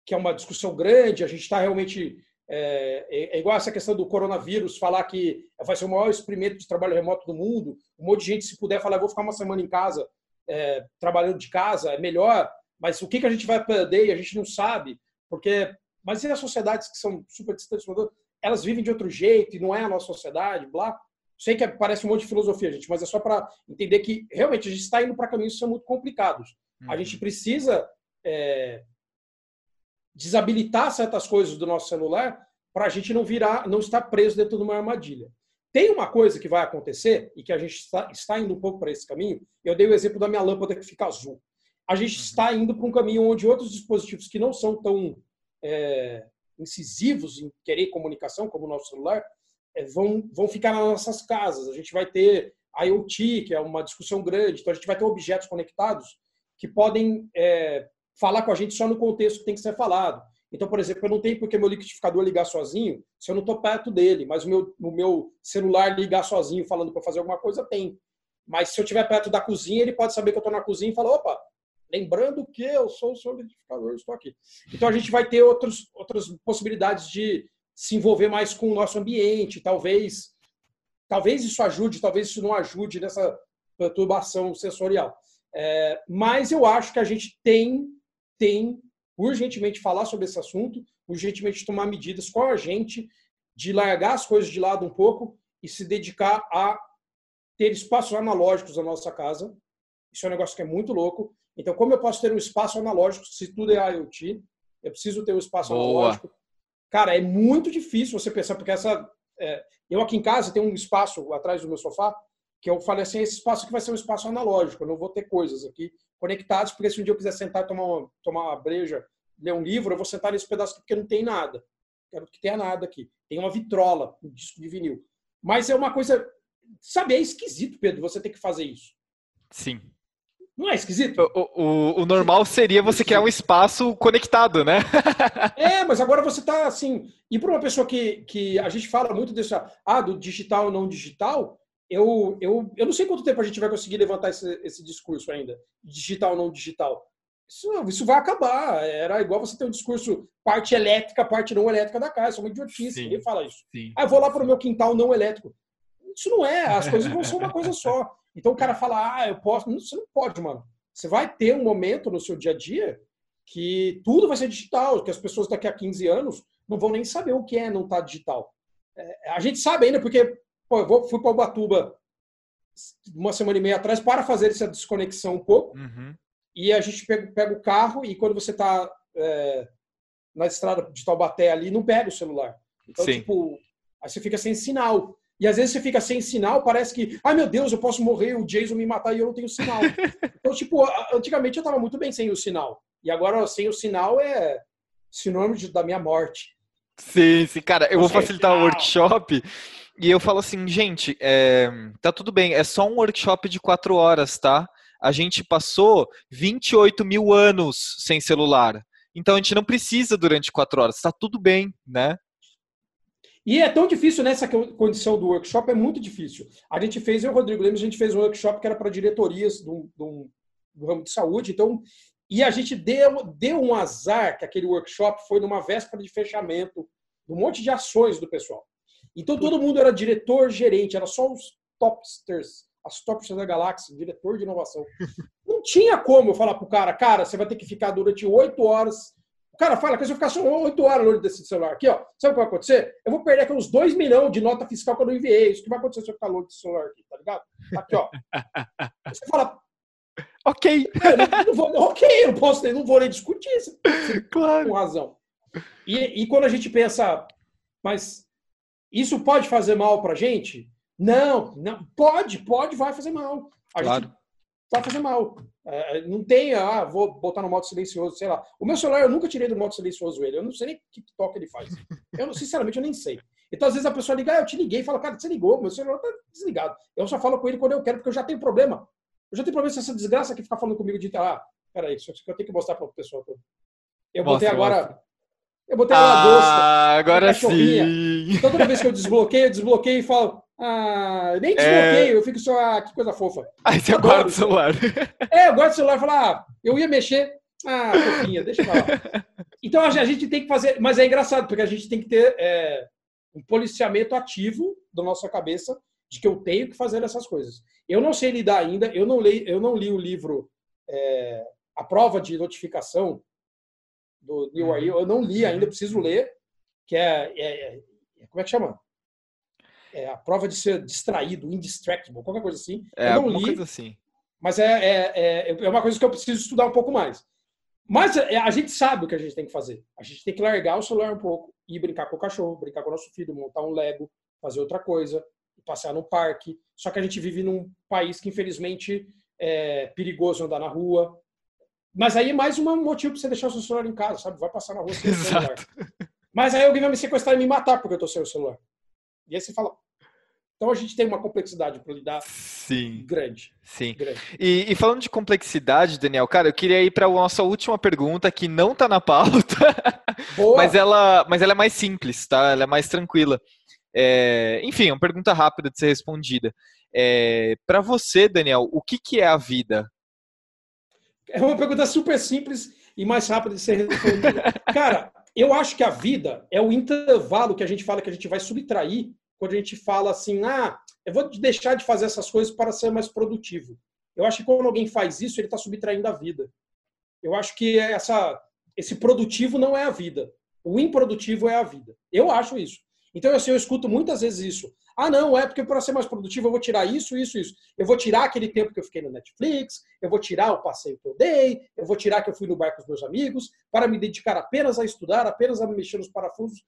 que é uma discussão grande. A gente está realmente é, é, igual essa questão do coronavírus, falar que vai ser o maior experimento de trabalho remoto do mundo. Um monte de gente, se puder, falar, vou ficar uma semana em casa, é, trabalhando de casa, é melhor. Mas o que, que a gente vai perder? A gente não sabe, porque mas e as sociedades que são super distantes elas vivem de outro jeito e não é a nossa sociedade, blá. Sei que parece um monte de filosofia, gente, mas é só para entender que realmente a gente está indo para caminhos que são muito complicados. Uhum. A gente uhum. precisa é, desabilitar certas coisas do nosso celular para a gente não virar, não estar preso dentro de uma armadilha. Tem uma coisa que vai acontecer e que a gente está, está indo um pouco para esse caminho. Eu dei o exemplo da minha lâmpada que fica azul. A gente uhum. está indo para um caminho onde outros dispositivos que não são tão é, incisivos em querer comunicação, como o nosso celular, é, vão, vão ficar nas nossas casas. A gente vai ter IoT, que é uma discussão grande, então a gente vai ter objetos conectados que podem é, falar com a gente só no contexto que tem que ser falado. Então, por exemplo, eu não tenho porque meu liquidificador ligar sozinho se eu não estou perto dele, mas o meu, o meu celular ligar sozinho falando para fazer alguma coisa, tem. Mas se eu estiver perto da cozinha, ele pode saber que eu estou na cozinha e falar, opa, Lembrando que eu sou o solidificador, estou aqui. Então a gente vai ter outros, outras possibilidades de se envolver mais com o nosso ambiente, talvez talvez isso ajude, talvez isso não ajude nessa perturbação sensorial. É, mas eu acho que a gente tem tem urgentemente falar sobre esse assunto, urgentemente tomar medidas com a gente de largar as coisas de lado um pouco e se dedicar a ter espaços analógicos na nossa casa. Isso é um negócio que é muito louco. Então, como eu posso ter um espaço analógico se tudo é IoT? Eu preciso ter um espaço Boa. analógico. Cara, é muito difícil você pensar, porque essa. É, eu aqui em casa tenho um espaço atrás do meu sofá que eu falei assim: esse espaço aqui vai ser um espaço analógico, eu não vou ter coisas aqui, conectados, porque se um dia eu quiser sentar e tomar uma, tomar uma breja, ler um livro, eu vou sentar nesse pedaço aqui porque não tem nada. Quero que tenha nada aqui. Tem uma vitrola, um disco de vinil. Mas é uma coisa. Sabe, é esquisito, Pedro, você ter que fazer isso. Sim. Não é esquisito? O, o, o normal seria você criar um espaço conectado, né? é, mas agora você está assim. E para uma pessoa que, que a gente fala muito desse, ah, do digital não digital, eu, eu, eu não sei quanto tempo a gente vai conseguir levantar esse, esse discurso ainda, digital não digital. Isso, isso vai acabar. Era igual você ter um discurso parte elétrica, parte não elétrica da casa. Isso é uma idiotice. Ninguém fala isso. Sim. Ah, eu vou lá para o meu quintal não elétrico. Isso não é. As coisas vão ser uma coisa só. Então o cara fala, ah, eu posso. Não, você não pode, mano. Você vai ter um momento no seu dia a dia que tudo vai ser digital, que as pessoas daqui a 15 anos não vão nem saber o que é não estar tá digital. É, a gente sabe ainda porque pô, eu vou, fui para Ubatuba uma semana e meia atrás para fazer essa desconexão um pouco. Uhum. E a gente pega, pega, o carro e quando você está é, na estrada de Taubaté ali, não pega o celular. Então, Sim. tipo, aí você fica sem sinal. E às vezes você fica sem sinal, parece que, ai meu Deus, eu posso morrer, o Jason me matar e eu não tenho sinal. então, tipo, antigamente eu estava muito bem sem o sinal. E agora sem o sinal é sinônimo de, da minha morte. Sim, sim, cara, eu vou facilitar o workshop e eu falo assim, gente, é, tá tudo bem, é só um workshop de quatro horas, tá? A gente passou 28 mil anos sem celular. Então a gente não precisa durante quatro horas, tá tudo bem, né? E é tão difícil nessa condição do workshop, é muito difícil. A gente fez, eu e o Rodrigo Lemos, a gente fez um workshop que era para diretorias do, do, do, ramo de saúde, então, e a gente deu, deu um azar que aquele workshop foi numa véspera de fechamento de um monte de ações do pessoal. Então todo mundo era diretor, gerente, era só os topsters, as topsters da galáxia, diretor de inovação. Não tinha como eu falar pro cara, cara, você vai ter que ficar durante oito horas cara fala que se eu ficar só 8 horas no olho desse celular aqui, ó, sabe o que vai acontecer? Eu vou perder aqueles 2 milhões de nota fiscal que eu não enviei. Isso que vai acontecer se eu ficar longe desse celular aqui, tá ligado? Aqui, ó. Você fala. Ok. Não, não vou, ok, eu não posso, não vou nem discutir isso. Claro. Com razão. E, e quando a gente pensa, mas isso pode fazer mal pra gente? Não, não, pode, pode, vai fazer mal. A claro. gente vai fazer mal. É, não tem, ah, vou botar no modo silencioso, sei lá. O meu celular eu nunca tirei do modo silencioso ele. Eu não sei nem que toque ele faz. Eu, sinceramente, eu nem sei. Então, às vezes a pessoa liga, ah, eu te liguei, e fala, cara, você ligou, meu celular tá desligado. Eu só falo com ele quando eu quero, porque eu já tenho problema. Eu já tenho problema com essa desgraça que fica falando comigo de, ah, peraí, isso que eu tenho que mostrar para a pessoa. Eu botei agora. Mostra. Eu botei ah, uma Ah, agora sim. Então, toda vez que eu desbloqueio, eu desbloqueio e falo, ah, nem desbloqueio, é... eu fico só, ah, que coisa fofa. Aí você guarda o celular. É, eu guardo o celular e falo, ah, eu ia mexer. Ah, fofinha, deixa eu falar. Então a gente tem que fazer, mas é engraçado, porque a gente tem que ter é, um policiamento ativo da nossa cabeça de que eu tenho que fazer essas coisas. Eu não sei lidar ainda, eu não li, eu não li o livro é, A Prova de Notificação do Neil uhum. eu não li ainda, preciso ler, que é, é, é como é que chama? É, a prova de ser distraído, indistractable, qualquer coisa assim. É, eu não li, coisa assim. Mas é, é, é, é, uma coisa que eu preciso estudar um pouco mais. Mas é, a gente sabe o que a gente tem que fazer. A gente tem que largar o celular um pouco e brincar com o cachorro, brincar com o nosso filho, montar um Lego, fazer outra coisa, passear no parque. Só que a gente vive num país que, infelizmente, é perigoso andar na rua. Mas aí é mais um motivo para você deixar o seu celular em casa, sabe? Vai passar na rua sem o celular. Mas aí alguém vai me sequestrar e me matar porque eu tô sem o celular. E aí você fala. Então a gente tem uma complexidade para lidar sim, grande. Sim. Grande. E, e, falando de complexidade, Daniel, cara, eu queria ir para a nossa última pergunta que não está na pauta, mas ela, mas ela é mais simples, tá? Ela é mais tranquila. É, enfim, é uma pergunta rápida de ser respondida. É, para você, Daniel, o que, que é a vida? É uma pergunta super simples e mais rápida de ser respondida. Cara, eu acho que a vida é o intervalo que a gente fala que a gente vai subtrair quando a gente fala assim, ah, eu vou deixar de fazer essas coisas para ser mais produtivo. Eu acho que quando alguém faz isso, ele está subtraindo a vida. Eu acho que essa, esse produtivo não é a vida. O improdutivo é a vida. Eu acho isso. Então, assim, eu escuto muitas vezes isso. Ah, não, é porque para ser mais produtivo eu vou tirar isso, isso, isso. Eu vou tirar aquele tempo que eu fiquei no Netflix, eu vou tirar o passeio que eu dei, eu vou tirar que eu fui no bar com os meus amigos, para me dedicar apenas a estudar, apenas a mexer nos parafusos.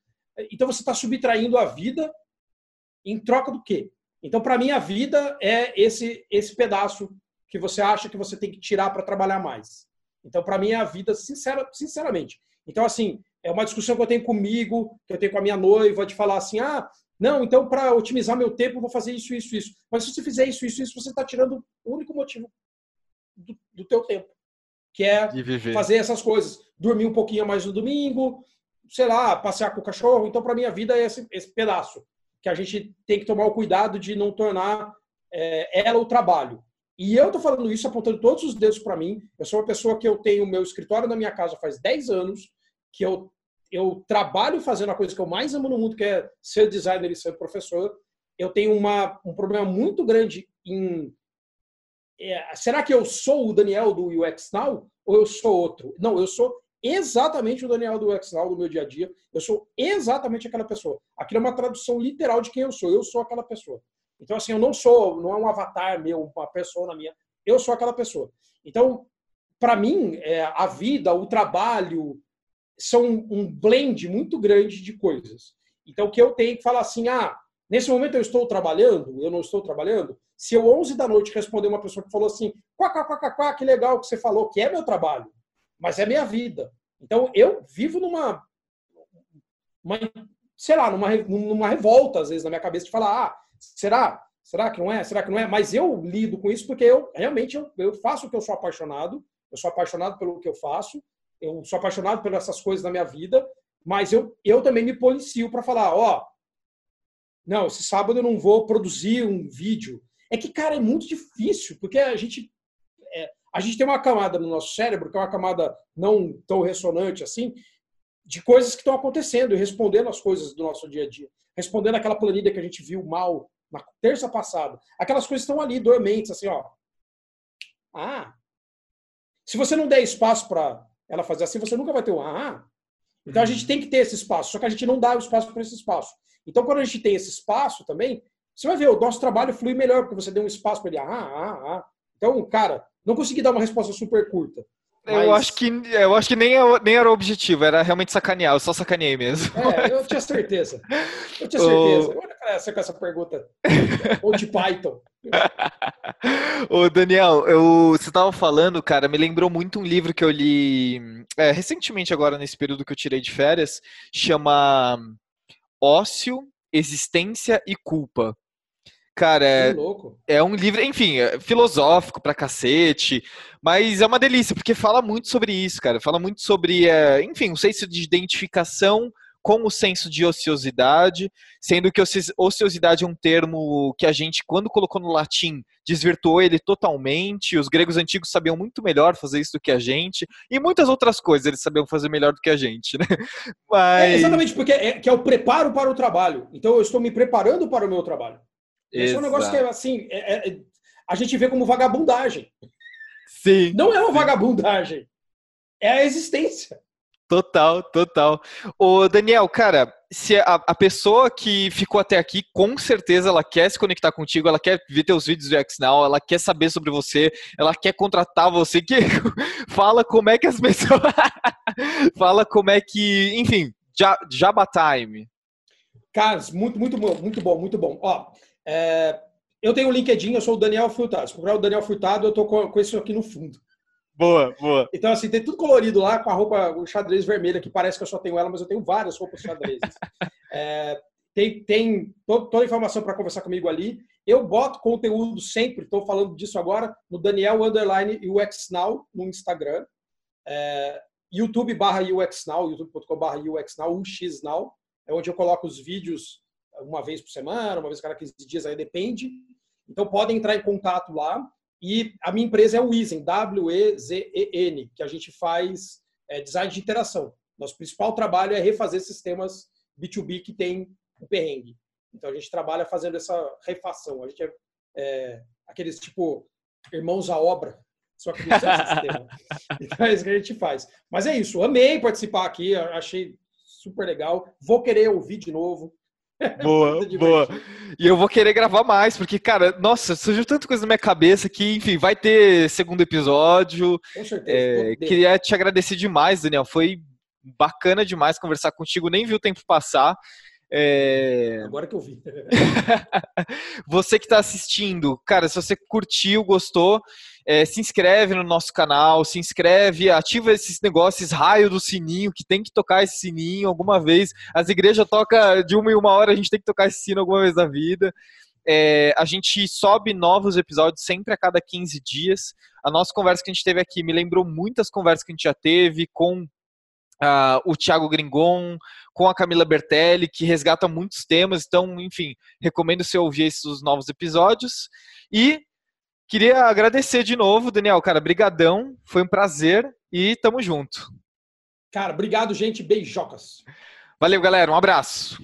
Então você está subtraindo a vida em troca do quê? Então, para mim, a vida é esse, esse pedaço que você acha que você tem que tirar para trabalhar mais. Então, para mim, é a vida, sincera, sinceramente. Então, assim, é uma discussão que eu tenho comigo, que eu tenho com a minha noiva, de falar assim, ah, não, então para otimizar meu tempo eu vou fazer isso, isso, isso. Mas se você fizer isso, isso, isso, você está tirando o único motivo do, do teu tempo, que é fazer essas coisas. Dormir um pouquinho mais no domingo, sei lá, passear com o cachorro. Então, para mim, a vida é esse, esse, pedaço, que a gente tem que tomar o cuidado de não tornar é, ela o trabalho. E eu estou falando isso apontando todos os dedos para mim. Eu sou uma pessoa que eu tenho meu escritório na minha casa faz 10 anos, que eu, eu trabalho fazendo a coisa que eu mais amo no mundo, que é ser designer e ser professor. Eu tenho uma, um problema muito grande em. É, será que eu sou o Daniel do UX Now ou eu sou outro? Não, eu sou exatamente o Daniel do Now do meu dia a dia. Eu sou exatamente aquela pessoa. Aquilo é uma tradução literal de quem eu sou. Eu sou aquela pessoa. Então, assim, eu não sou, não é um avatar meu, uma pessoa minha. Eu sou aquela pessoa. Então, para mim, é, a vida, o trabalho, são um blend muito grande de coisas. Então, o que eu tenho que falar assim, ah, nesse momento eu estou trabalhando, eu não estou trabalhando. Se eu 11 da noite responder uma pessoa que falou assim, quá, quá, quá, quá, que legal que você falou, que é meu trabalho, mas é minha vida. Então, eu vivo numa, uma, sei lá, numa, numa revolta, às vezes, na minha cabeça, de falar, ah, Será? Será que não é? Será que não é? Mas eu lido com isso porque eu realmente eu, eu faço o que eu sou apaixonado. Eu sou apaixonado pelo que eu faço. Eu sou apaixonado por essas coisas na minha vida. Mas eu, eu também me policio para falar, ó, não, esse sábado eu não vou produzir um vídeo. É que, cara, é muito difícil, porque a gente a gente tem uma camada no nosso cérebro, que é uma camada não tão ressonante assim, de coisas que estão acontecendo e respondendo as coisas do nosso dia a dia. Respondendo aquela planilha que a gente viu mal na terça passada. Aquelas coisas estão ali, dormentes, assim, ó. Ah. Se você não der espaço para ela fazer assim, você nunca vai ter um ah. Então a gente tem que ter esse espaço, só que a gente não dá o espaço para esse espaço. Então quando a gente tem esse espaço também, você vai ver, o nosso trabalho flui melhor, porque você deu um espaço para ele, ah, ah, ah. Então, cara, não consegui dar uma resposta super curta. Mas... Eu acho que eu acho que nem, é nem era o objetivo, era realmente sacanear, eu só sacaneei mesmo. É, eu tinha certeza. Eu tinha certeza. O... Olha essa, com essa pergunta. Ou de Python. Ô, Daniel, eu, você estava falando, cara, me lembrou muito um livro que eu li é, recentemente, agora nesse período que eu tirei de férias, chama Ócio, Existência e Culpa. Cara, é, é um livro, enfim, é filosófico pra cacete, mas é uma delícia, porque fala muito sobre isso, cara. Fala muito sobre, é, enfim, um senso de identificação com o senso de ociosidade, sendo que ociosidade é um termo que a gente, quando colocou no latim, desvirtuou ele totalmente. Os gregos antigos sabiam muito melhor fazer isso do que a gente, e muitas outras coisas eles sabiam fazer melhor do que a gente, né? Mas... É exatamente, porque é, que é o preparo para o trabalho. Então eu estou me preparando para o meu trabalho. Esse é um negócio que, assim, é, é, a gente vê como vagabundagem. Sim. Não é uma vagabundagem. É a existência. Total, total. Ô, Daniel, cara, se a, a, pessoa que ficou até aqui, com certeza ela quer se conectar contigo, ela quer ver teus vídeos do XNow, ela quer saber sobre você, ela quer contratar você, que fala como é que as pessoas... fala como é que... Enfim, Jabba Time. Cara, muito, muito bom, muito bom, muito bom. Ó, é, eu tenho o um LinkedIn, eu sou o Daniel Furtado. Se procurar o Daniel Furtado, eu estou com, com isso aqui no fundo. Boa, boa. Então, assim, tem tudo colorido lá com a roupa, o xadrez vermelha, que parece que eu só tenho ela, mas eu tenho várias roupas xadrezes. é, tem tem toda a informação para conversar comigo ali. Eu boto conteúdo sempre, estou falando disso agora, no Daniel Underline UX Now no Instagram. É, YouTube barra UX Now, youtube.com barra UX Now, UX Now, é onde eu coloco os vídeos uma vez por semana, uma vez a cada 15 dias, aí depende. Então podem entrar em contato lá. E a minha empresa é o Wizen, W-E-Z-E-N, que a gente faz é, design de interação. Nosso principal trabalho é refazer sistemas B2B que tem o perrengue. Então a gente trabalha fazendo essa refação. A gente é, é aqueles tipo irmãos à obra, só que no sistema. Então é isso que a gente faz. Mas é isso, amei participar aqui, achei super legal. Vou querer ouvir de novo. Boa, boa. E eu vou querer gravar mais, porque, cara, nossa, surgiu tanta coisa na minha cabeça que, enfim, vai ter segundo episódio. Com certeza. É, queria te agradecer demais, Daniel. Foi bacana demais conversar contigo, nem vi o tempo passar. É... Agora que eu vi. você que está assistindo, cara, se você curtiu, gostou, é, se inscreve no nosso canal, se inscreve, ativa esses negócios, raio do sininho, que tem que tocar esse sininho alguma vez. As igrejas tocam de uma em uma hora, a gente tem que tocar esse sino alguma vez na vida. É, a gente sobe novos episódios sempre a cada 15 dias. A nossa conversa que a gente teve aqui me lembrou muitas conversas que a gente já teve com uh, o Thiago Gringon, com a Camila Bertelli, que resgata muitos temas. Então, enfim, recomendo você ouvir esses novos episódios. E queria agradecer de novo, Daniel, cara, brigadão, foi um prazer e tamo junto. Cara, obrigado, gente, beijocas. Valeu, galera, um abraço.